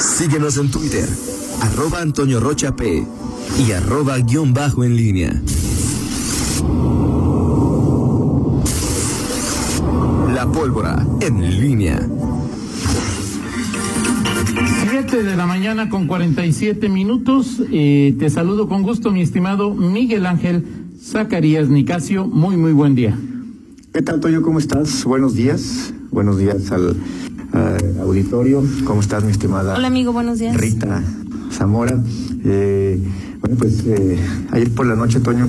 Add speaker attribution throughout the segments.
Speaker 1: Síguenos en Twitter, arroba Antonio Rocha P y arroba guion bajo en línea. La pólvora en línea.
Speaker 2: 7 de la mañana con 47 minutos. Eh, te saludo con gusto, mi estimado Miguel Ángel Zacarías Nicasio. Muy, muy buen día.
Speaker 3: ¿Qué tal, Toño? ¿Cómo estás? Buenos días. Buenos días al, al auditorio. ¿Cómo estás, mi estimada?
Speaker 4: Hola, amigo, buenos días.
Speaker 3: Rita Zamora. Eh, bueno, pues eh, ayer por la noche, Toño,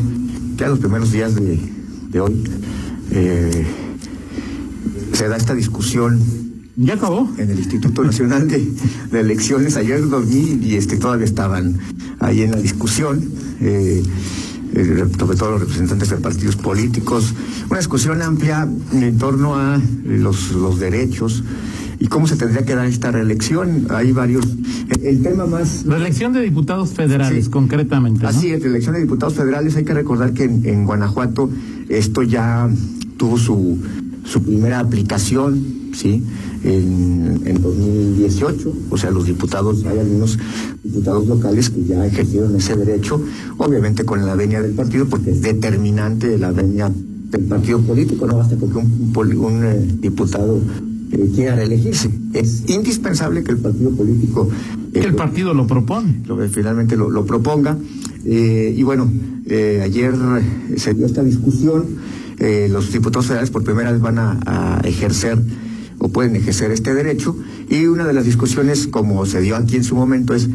Speaker 3: ya los primeros días de, de hoy, eh, se da esta discusión
Speaker 2: ¿Ya acabó?
Speaker 3: en el Instituto Nacional de, de Elecciones. Ayer dormí y este, todavía estaban ahí en la discusión, eh, sobre todo los representantes de partidos políticos. Una discusión amplia en torno a los, los derechos y cómo se tendría que dar esta reelección. Hay varios. El, tema más.
Speaker 2: La elección de diputados federales,
Speaker 3: Sí.
Speaker 2: concretamente. ¿no?
Speaker 3: Así es, la elección de diputados federales. Hay que recordar que en, en Guanajuato esto ya tuvo su, su primera aplicación, ¿sí? En, en 2018. O sea, los diputados, hay algunos diputados locales que ya ejercieron ese derecho, obviamente con la venia del partido, porque es determinante la venia del partido político, no basta porque un, un poli- un, eh, diputado eh, quiera reelegirse. Es indispensable que el partido político
Speaker 2: Que
Speaker 3: eh,
Speaker 2: el partido lo propone.
Speaker 3: lo que finalmente lo, lo proponga. Eh, y bueno, eh, ayer eh, se dio esta discusión. Eh, los diputados federales por primera vez van a, a ejercer o pueden ejercer este derecho. Y una de las discusiones, como se dio aquí en su momento, es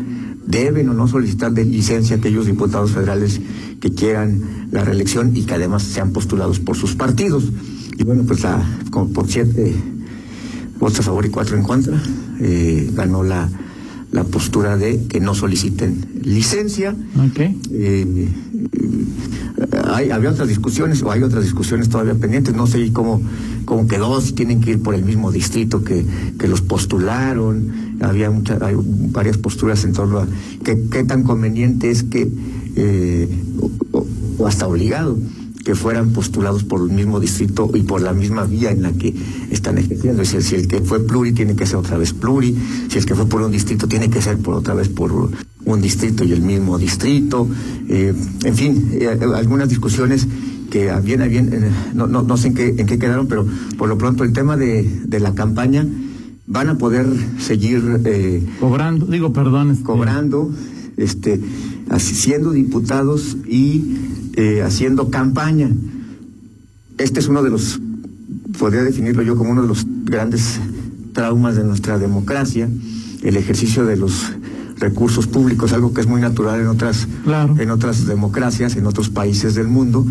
Speaker 3: deben o no solicitar de licencia aquellos diputados federales que quieran la reelección y que además sean postulados por sus partidos. Y bueno, pues la, como por siete votos a favor y cuatro en contra, eh, ganó la, la postura de que no soliciten licencia.
Speaker 2: Ok.
Speaker 3: Eh, hay, había otras discusiones o hay otras discusiones todavía pendientes. No sé cómo, cómo quedó, si tienen que ir por el mismo distrito que, que los postularon. Había muchas, hay varias posturas en torno a qué, qué tan conveniente es que, eh, o, o- o hasta obligado, que fueran postulados por el mismo distrito y por la misma vía en la que están ejerciendo. Es decir, si el que fue pluri tiene que ser otra vez pluri, si el que fue por un distrito tiene que ser por otra vez por un distrito y el mismo distrito. Eh, en fin, eh, algunas discusiones que bien a bien, eh, no, no, no sé en qué, en qué quedaron, pero por lo pronto el tema de, de la campaña van a poder seguir
Speaker 2: Cobrando, digo, perdón. este,
Speaker 3: cobrando, este, así, siendo diputados y eh, haciendo campaña. Este es uno de los, podría definirlo yo como uno de los grandes traumas de nuestra democracia, el ejercicio de los recursos públicos, algo que es muy natural en otras,
Speaker 2: Claro.
Speaker 3: en otras democracias, en otros países del mundo.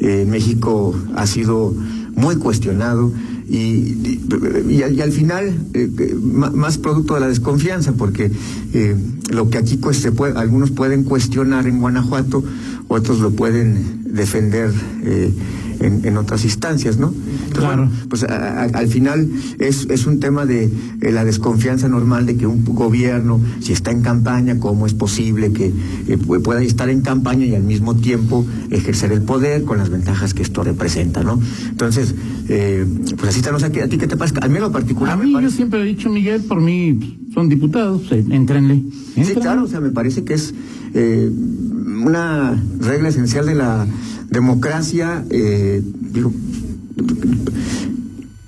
Speaker 3: Eh, México ha sido muy cuestionado y, y, y al, y al final eh, más producto de la desconfianza, porque eh, lo que aquí pues, se puede, algunos pueden cuestionar en Guanajuato, otros lo pueden defender eh, en, en otras instancias, ¿no? Entonces,
Speaker 2: Claro.
Speaker 3: bueno, pues a- a- al final es, es un tema de eh, la desconfianza normal de que un gobierno, si está en campaña, cómo es posible que eh, pu- pueda estar en campaña y al mismo tiempo ejercer el poder con las ventajas que esto representa, ¿no? Entonces, eh, pues así está, no sé, ¿a ti qué te pasa? A mí en lo particular
Speaker 2: A mí yo siempre he dicho, Miguel, por mí son diputados, entrenle.
Speaker 3: Sí, claro, o sea, me parece que es eh, una regla esencial de la democracia, eh,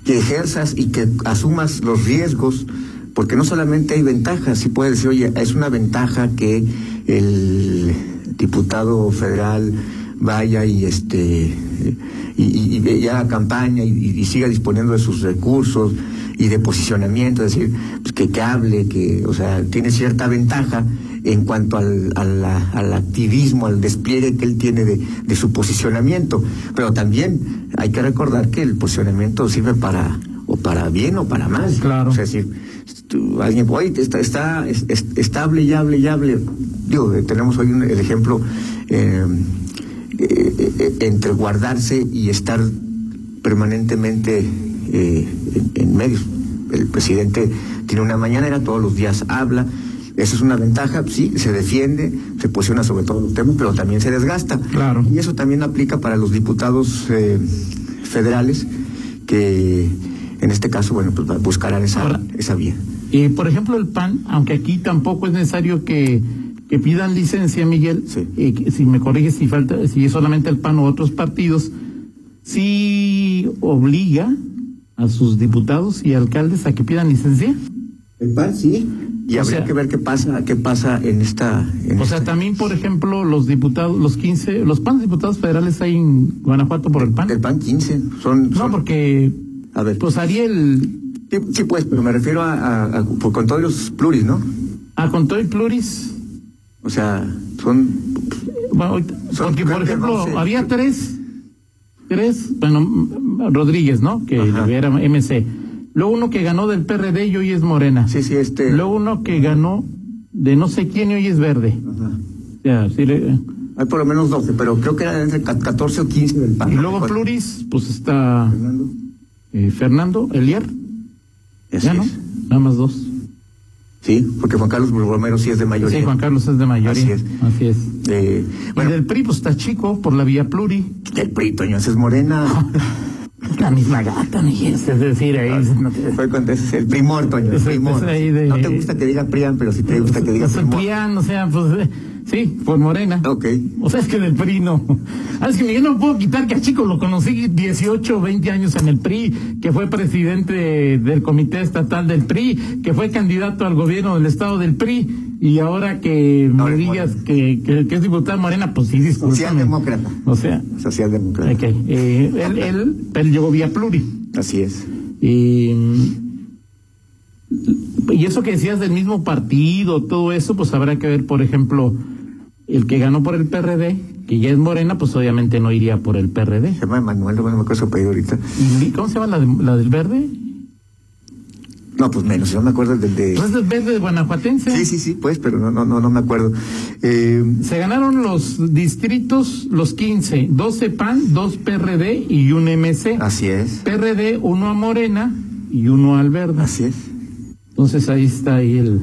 Speaker 3: que ejerzas y que asumas los riesgos, porque no solamente hay ventajas, sí puedes decir, oye, es una ventaja que el diputado federal vaya y este y, y, y haga campaña y siga disponiendo de sus recursos y de posicionamiento, es decir, pues que, que hable, que, o sea, tiene cierta ventaja en cuanto al, al activismo, al despliegue que él tiene de, de su posicionamiento. Pero también hay que recordar que el posicionamiento sirve para, o para bien o para mal.
Speaker 2: Claro.
Speaker 3: O sea, decir, tú- alguien, oye, está, está es- es- estable y hable y hable. Digo, eh, tenemos hoy un- el ejemplo eh, eh, eh, entre guardarse y estar permanentemente eh, en, en medios. El presidente tiene una mañanera, todos los días habla. Eso es una ventaja, sí, se defiende, se posiciona sobre todos los temas, pero también se desgasta.
Speaker 2: Claro.
Speaker 3: Y eso también aplica para los diputados eh, federales que en este caso, bueno, pues buscarán esa,
Speaker 2: Ahora-
Speaker 3: esa vía.
Speaker 2: Eh, por ejemplo, el PAN, aunque aquí tampoco es necesario que, que pidan licencia, Miguel,
Speaker 3: Sí.
Speaker 2: eh, si me corriges si falta, si es solamente el PAN o otros partidos, sí obliga a sus diputados y alcaldes a que pidan licencia.
Speaker 3: El PAN sí. Y
Speaker 2: O
Speaker 3: habría
Speaker 2: sea-
Speaker 3: que ver qué pasa, qué pasa en esta. En
Speaker 2: O sea, también, por ejemplo, los diputados, los 15, los PAN diputados federales hay en Guanajuato por el PAN.
Speaker 3: El PAN 15. Son,
Speaker 2: No,
Speaker 3: son-
Speaker 2: porque,
Speaker 3: A ver.
Speaker 2: pues Ariel,
Speaker 3: Sí, sí, pues, pero me refiero a, a- a- por- con todos los pluris, ¿no?
Speaker 2: a Contoy Pluris,
Speaker 3: O sea, son.
Speaker 2: Bueno, ahorita-
Speaker 3: Son,
Speaker 2: porque por ejemplo,
Speaker 3: 12.
Speaker 2: había tres, tres, bueno, Rodríguez, ¿no? Que
Speaker 3: Ajá.
Speaker 2: era MC. Luego uno que ganó del PRD y hoy es Morena.
Speaker 3: Sí, sí, este.
Speaker 2: Luego uno que ganó de no sé quién y hoy es verde.
Speaker 3: Ajá.
Speaker 2: Sea, sí le-
Speaker 3: Hay por lo menos 12, pero creo que eran entre ca- 14 o 15 del PAN.
Speaker 2: y luego. Pluris, pues está
Speaker 3: Fernando.
Speaker 2: eh, Fernando Eliar,
Speaker 3: Así
Speaker 2: ya no,
Speaker 3: es.
Speaker 2: nada más dos.
Speaker 3: Sí, porque Juan Carlos Romero sí es de mayoría.
Speaker 2: Sí, Juan Carlos es de mayoría.
Speaker 3: Así es.
Speaker 2: Así es.
Speaker 3: Eh,
Speaker 2: Y
Speaker 3: bueno,
Speaker 2: del PRI, pues está chico por la vía Pluri.
Speaker 3: el PRI, Toño, ese es morena.
Speaker 2: La misma gata, mi es decir, ahí no te-
Speaker 3: Fue cuando es el primor, Toño, el primor.
Speaker 2: de-
Speaker 3: No te gusta que diga Prian, pero sí te gusta que diga
Speaker 2: Pues el
Speaker 3: primor.
Speaker 2: PRIAN, o sea, pues sí, por Morena.
Speaker 3: Ok.
Speaker 2: O sea, es que del PRI no. Ah, es que Miguel no puedo quitar que a Chico lo conocí 18 o 20 años en el PRI, que fue presidente del Comité Estatal del PRI, que fue candidato al gobierno del Estado del PRI, y ahora que
Speaker 3: Ahora
Speaker 2: me digas que, que, que es diputado Morena, pues sí, discúlpame.
Speaker 3: Socialdemócrata.
Speaker 2: O sea,
Speaker 3: Socialdemócrata.
Speaker 2: ok. Eh, él, él, él llegó vía Pluri.
Speaker 3: Así es.
Speaker 2: Y, y eso que decías del mismo partido, todo eso, pues habrá que ver, por ejemplo, el que ganó por el PRD, que ya es Morena, pues obviamente no iría por el PRD.
Speaker 3: Se llama Manuel, no me acuerdo su apellido ahorita.
Speaker 2: ¿Y ¿Cómo se llama la, de- la del verde?
Speaker 3: No, pues menos, no me acuerdo del de.
Speaker 2: Pues es del verde guanajuatense.
Speaker 3: Sí, sí, sí, pues, pero no, no, no, no me acuerdo. Eh,
Speaker 2: Se ganaron los distritos, los 15, 12 PAN, 2 PRD y un MC.
Speaker 3: así es,
Speaker 2: PRD, uno a Morena y uno al verde.
Speaker 3: así es.
Speaker 2: Entonces ahí está ahí el,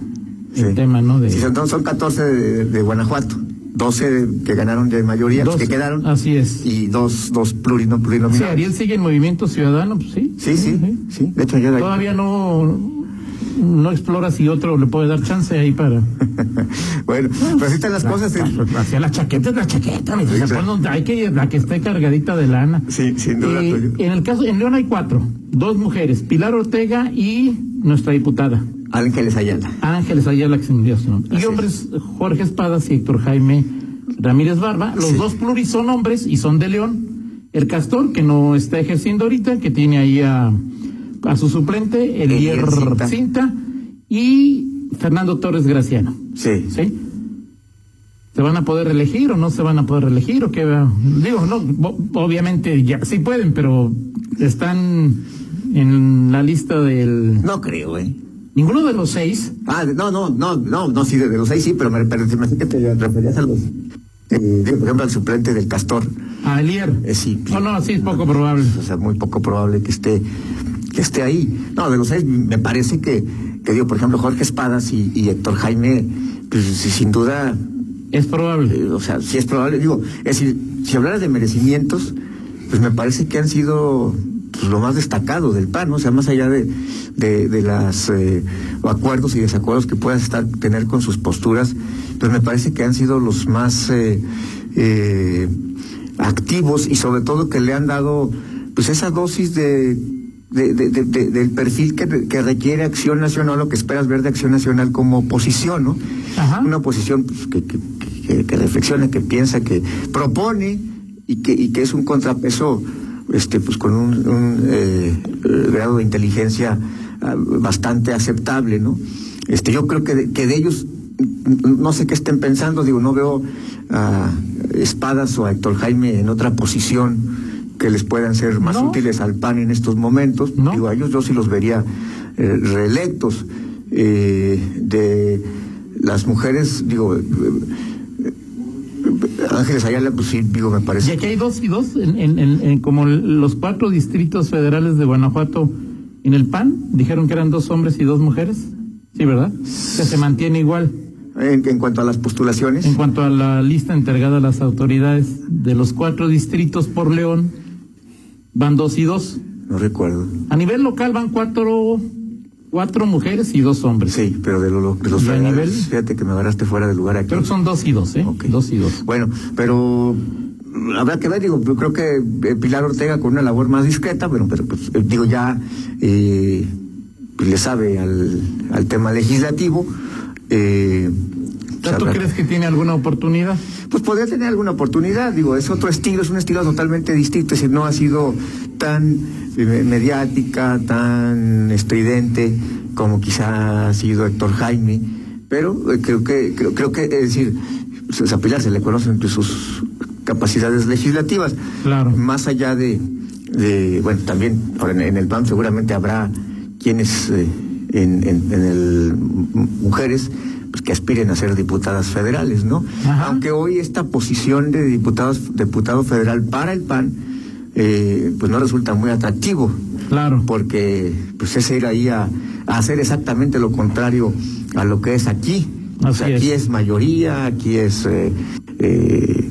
Speaker 2: el
Speaker 3: Sí.
Speaker 2: tema, ¿no? De,
Speaker 3: Sí, son, son 14 de, de Guanajuato, 12 que ganaron de mayoría, los
Speaker 2: 12,
Speaker 3: que quedaron,
Speaker 2: Así es.
Speaker 3: y dos, dos plurino,
Speaker 2: Sí,
Speaker 3: plurinominados.
Speaker 2: Ariel sigue en Movimiento Ciudadano, pues sí.
Speaker 3: Sí, sí, sí. De hecho, yo
Speaker 2: Todavía no, no explora si otro le puede dar chance ahí para.
Speaker 3: bueno, pero así están las cosas.
Speaker 2: Hacia la chaqueta es la chaqueta, mi
Speaker 3: Sí, claro.
Speaker 2: donde hay que la que esté cargadita de lana.
Speaker 3: Sí, sin duda,
Speaker 2: Eh, en el caso, en León hay cuatro, dos mujeres, Pilar Ortega y nuestra diputada.
Speaker 3: Ángeles Ayala.
Speaker 2: Ángeles Ayala, que se me olvidó su nombre.
Speaker 3: Así
Speaker 2: Y
Speaker 3: es.
Speaker 2: hombres, Jorge Espadas y Héctor Jaime Ramírez Barba. Los
Speaker 3: Sí.
Speaker 2: dos pluris son hombres y son de León. El Castor, que no está ejerciendo ahorita, que tiene ahí a, a su suplente, Elier
Speaker 3: Cinta.
Speaker 2: Cinta. y Fernando Torres Graciano.
Speaker 3: Sí.
Speaker 2: ¿Sí? ¿Se van a poder reelegir o no se van a poder reelegir? ¿O qué? Digo, no, obviamente ya sí pueden, pero están en la lista del...
Speaker 3: No creo, ¿eh?
Speaker 2: Ninguno de los seis
Speaker 3: Ah, no, no, no, no, no, sí, de, los seis sí, pero me, pero que te referías a los. eh, digo, por ejemplo, al suplente del Castor.
Speaker 2: A Elier.
Speaker 3: Eh, sí.
Speaker 2: No, no, sí es poco probable.
Speaker 3: O sea, muy poco probable que esté, que esté ahí. No, de los seis, me parece que, que digo, por ejemplo, Jorge Espadas y, y Héctor Jaime, pues sí, sin duda,
Speaker 2: Es probable.
Speaker 3: eh, o sea, sí es probable. Digo, es decir, si hablaras de merecimientos, pues me parece que han sido pues, lo más destacado del PAN, ¿no? o sea, más allá de, de, de las eh, acuerdos y desacuerdos que puedas estar tener con sus posturas, pues me parece que han sido los más eh, eh, activos y sobre todo que le han dado pues esa dosis de, de- de- de- de- del perfil que, que requiere acción nacional o que esperas ver de acción nacional como oposición, ¿no?
Speaker 2: Ajá.
Speaker 3: Una oposición pues, que, que, que- reflexiona, que piensa, que propone y que, y que es un contrapeso este pues con un, un, eh, eh, grado de inteligencia ah, bastante aceptable, ¿no? Este, yo creo que de, que de ellos no sé qué estén pensando, digo, no veo a Espadas o a Héctor Jaime en otra posición que les puedan ser más
Speaker 2: No.
Speaker 3: útiles al PAN en estos momentos.
Speaker 2: No.
Speaker 3: Digo, a ellos yo sí los vería eh, reelectos. Eh, de las mujeres, digo, eh, eh, Ángeles Ayala, pues sí, digo, me
Speaker 2: Y
Speaker 3: parece.
Speaker 2: aquí hay dos y dos, en, en- en- en como los cuatro distritos federales de Guanajuato en el PAN, dijeron que eran dos hombres y dos mujeres. Sí, ¿verdad? Que se mantiene igual.
Speaker 3: En, en cuanto a las postulaciones,
Speaker 2: En cuanto a la lista entregada a las autoridades de los cuatro distritos por León, van dos y dos.
Speaker 3: no recuerdo.
Speaker 2: A nivel local van cuatro Cuatro mujeres y dos hombres.
Speaker 3: Sí, pero de, lo, de los
Speaker 2: ¿Y a
Speaker 3: federales,
Speaker 2: nivel?
Speaker 3: fíjate que me agarraste fuera de lugar aquí.
Speaker 2: Creo que son dos y dos, ¿eh?
Speaker 3: Ok.
Speaker 2: Dos y dos.
Speaker 3: Bueno, pero habrá que ver, digo, yo creo que eh, Pilar Ortega con una labor más discreta, bueno, pero pues, eh, digo, ya eh, le sabe al, al tema legislativo. Eh,
Speaker 2: ¿Tú crees que tiene alguna oportunidad?
Speaker 3: pues podría tener alguna oportunidad, digo, es otro estilo, es un estilo totalmente distinto, es decir, no ha sido tan eh, mediática, tan estridente como quizá ha sido Héctor Jaime, pero eh, creo que, creo, creo que, es decir, a Pilar se le conocen entre sus capacidades legislativas,
Speaker 2: Claro.
Speaker 3: más allá de, de bueno, también ahora en, en el PAN seguramente habrá quienes eh, en, en, en el mujeres pues que aspiren a ser diputadas federales, ¿no?
Speaker 2: Ajá.
Speaker 3: Aunque hoy esta posición de diputados, diputado federal para el PAN eh, pues no resulta muy atractivo,
Speaker 2: Claro.
Speaker 3: porque pues es ir ahí a, a hacer exactamente lo contrario a lo que es aquí. O sea,
Speaker 2: Así
Speaker 3: aquí
Speaker 2: es.
Speaker 3: es mayoría, aquí es eh, eh,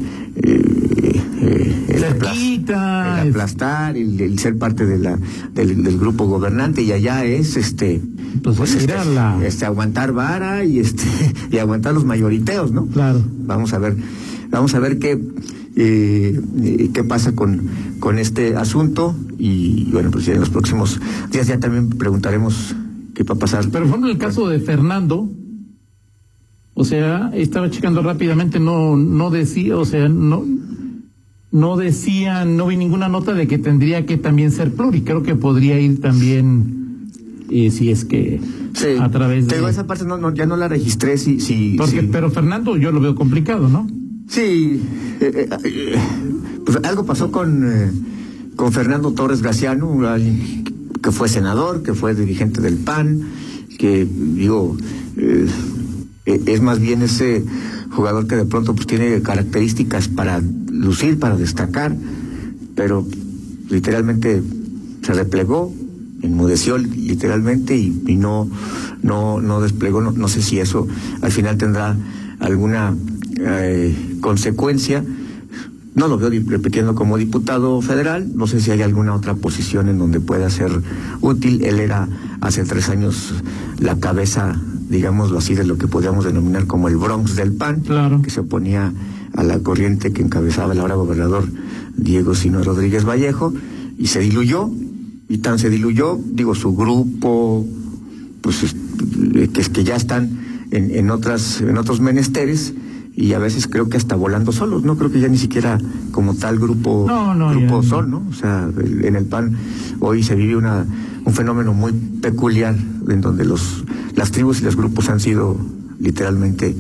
Speaker 2: Cerquita,
Speaker 3: el aplastar, el, el ser parte de la, del, del grupo gobernante y allá es este
Speaker 2: Pues
Speaker 3: este,
Speaker 2: a la-
Speaker 3: este, aguantar vara y este y aguantar los mayoriteos, ¿no?
Speaker 2: Claro.
Speaker 3: Vamos a ver, vamos a ver qué eh, eh, qué pasa con, con este asunto y bueno, pues ya en los próximos días ya también preguntaremos qué va a pasar.
Speaker 2: Pero por ejemplo, el caso de Fernando, o sea, estaba checando rápidamente, no, no decía, o sea, no, no decía, no vi ninguna nota de que tendría que también ser pluri. Creo que podría ir también, eh, si es que
Speaker 3: Sí.
Speaker 2: a través de.
Speaker 3: digo, esa parte no, no, ya no la registré,
Speaker 2: Porque,
Speaker 3: si-
Speaker 2: pero Fernando, yo lo veo complicado, ¿no?
Speaker 3: Sí, eh, eh, pues algo pasó con, eh, con Fernando Torres Graciano, que fue senador, que fue dirigente del PAN, que digo, eh, es más bien ese jugador que de pronto pues tiene características para lucir, para destacar, pero literalmente se replegó, enmudeció literalmente y, y no, no, no desplegó, no, no sé si eso al final tendrá alguna eh, consecuencia. No lo veo repitiendo como diputado federal, no sé si hay alguna otra posición en donde pueda ser útil. Él era hace tres años la cabeza, digámoslo así, de lo que podríamos denominar como el Bronx del PAN,
Speaker 2: Claro.
Speaker 3: que se oponía a la corriente que encabezaba el ahora gobernador Diego Sino Rodríguez Vallejo, y se diluyó, y tan se diluyó, digo, su grupo, pues es- eh, que es que ya están en, en otras, en otros menesteres, y a veces creo que hasta volando solos, no creo que ya ni siquiera como tal grupo,
Speaker 2: No, no,
Speaker 3: grupo
Speaker 2: ya no.
Speaker 3: O sea, en el PAN hoy se vive una, un fenómeno muy peculiar en donde los, las tribus y los grupos han sido literalmente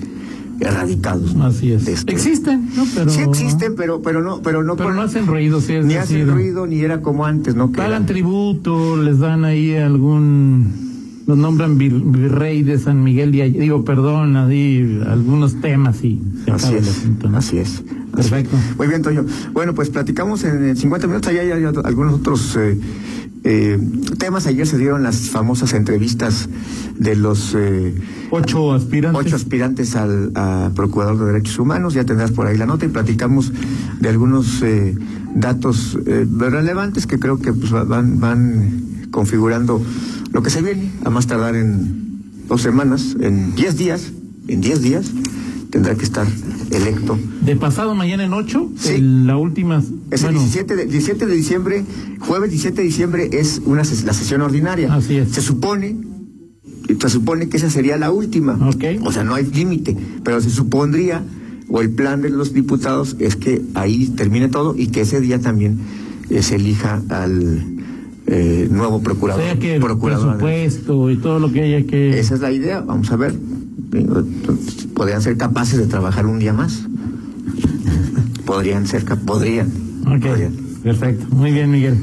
Speaker 3: erradicados.
Speaker 2: Así es.
Speaker 3: Este-
Speaker 2: Existen, ¿no? Pero.
Speaker 3: sí existen, pero, pero no, pero no,
Speaker 2: Pero no hacen ruido, sí, es
Speaker 3: ni hacen ruido, ni era como antes, ¿no? Que
Speaker 2: Pagan tributo, les dan ahí algún. Los nombran vir- virrey de San Miguel Allende, digo, perdón, así, algunos temas y
Speaker 3: Así es,
Speaker 2: asunto, ¿no?
Speaker 3: así es.
Speaker 2: Perfecto.
Speaker 3: Muy bien, Toño. Bueno, pues platicamos en, en 50 minutos. Allá hay, algunos otros eh, eh, temas. Ayer se dieron las famosas entrevistas de los eh,
Speaker 2: Ocho aspirantes.
Speaker 3: ocho aspirantes al a Procurador de Derechos Humanos. Ya tendrás por ahí la nota y platicamos de algunos eh, datos eh, relevantes que creo que pues, va- van, van configurando lo que se viene, a más tardar en dos semanas, en diez días, en diez días tendrá que estar electo
Speaker 2: De pasado mañana en ocho,
Speaker 3: Sí.
Speaker 2: el- la última.
Speaker 3: es el
Speaker 2: bueno,
Speaker 3: 17 de, 17 de diciembre, jueves 17 de diciembre es una ses- la sesión ordinaria.
Speaker 2: Así es.
Speaker 3: Se supone, se supone que esa sería la última.
Speaker 2: Ok.
Speaker 3: O sea, no hay límite, pero se supondría, o el plan de los diputados es que ahí termine todo y que ese día también eh, se elija al eh, nuevo
Speaker 2: o
Speaker 3: procurador.
Speaker 2: sea que el
Speaker 3: procurador.
Speaker 2: presupuesto y todo lo que haya que.
Speaker 3: Esa es la idea, vamos a ver. Podrían ser capaces de trabajar un día más. Podrían ser, podrían.
Speaker 2: Ok,
Speaker 3: podrían.
Speaker 2: perfecto. Muy bien, Miguel.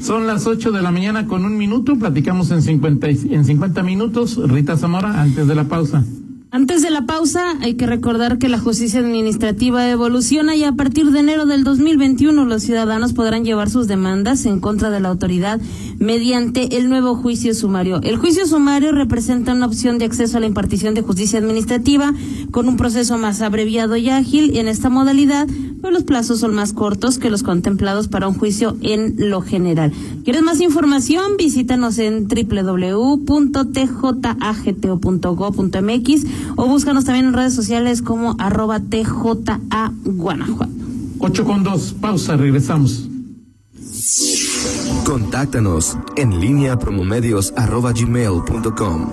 Speaker 2: Son las 8 de la mañana con un minuto. Platicamos en 50, y- en 50 minutos. Rita Zamora, antes de la pausa.
Speaker 4: Antes de la pausa, hay que recordar que la justicia administrativa evoluciona y a partir de enero del 2021 los ciudadanos podrán llevar sus demandas en contra de la autoridad mediante el nuevo juicio sumario. El juicio sumario representa una opción de acceso a la impartición de justicia administrativa con un proceso más abreviado y ágil en esta modalidad pero los plazos son más cortos que los contemplados para un juicio en lo general. ¿Quieres más información? Visítanos en www.tjagto.go.mx o búscanos también en redes sociales como arroba tja Guanajuato.
Speaker 2: 8 con 2, pausa, regresamos.
Speaker 1: Contáctanos en línea promomedios arroba gmail.com.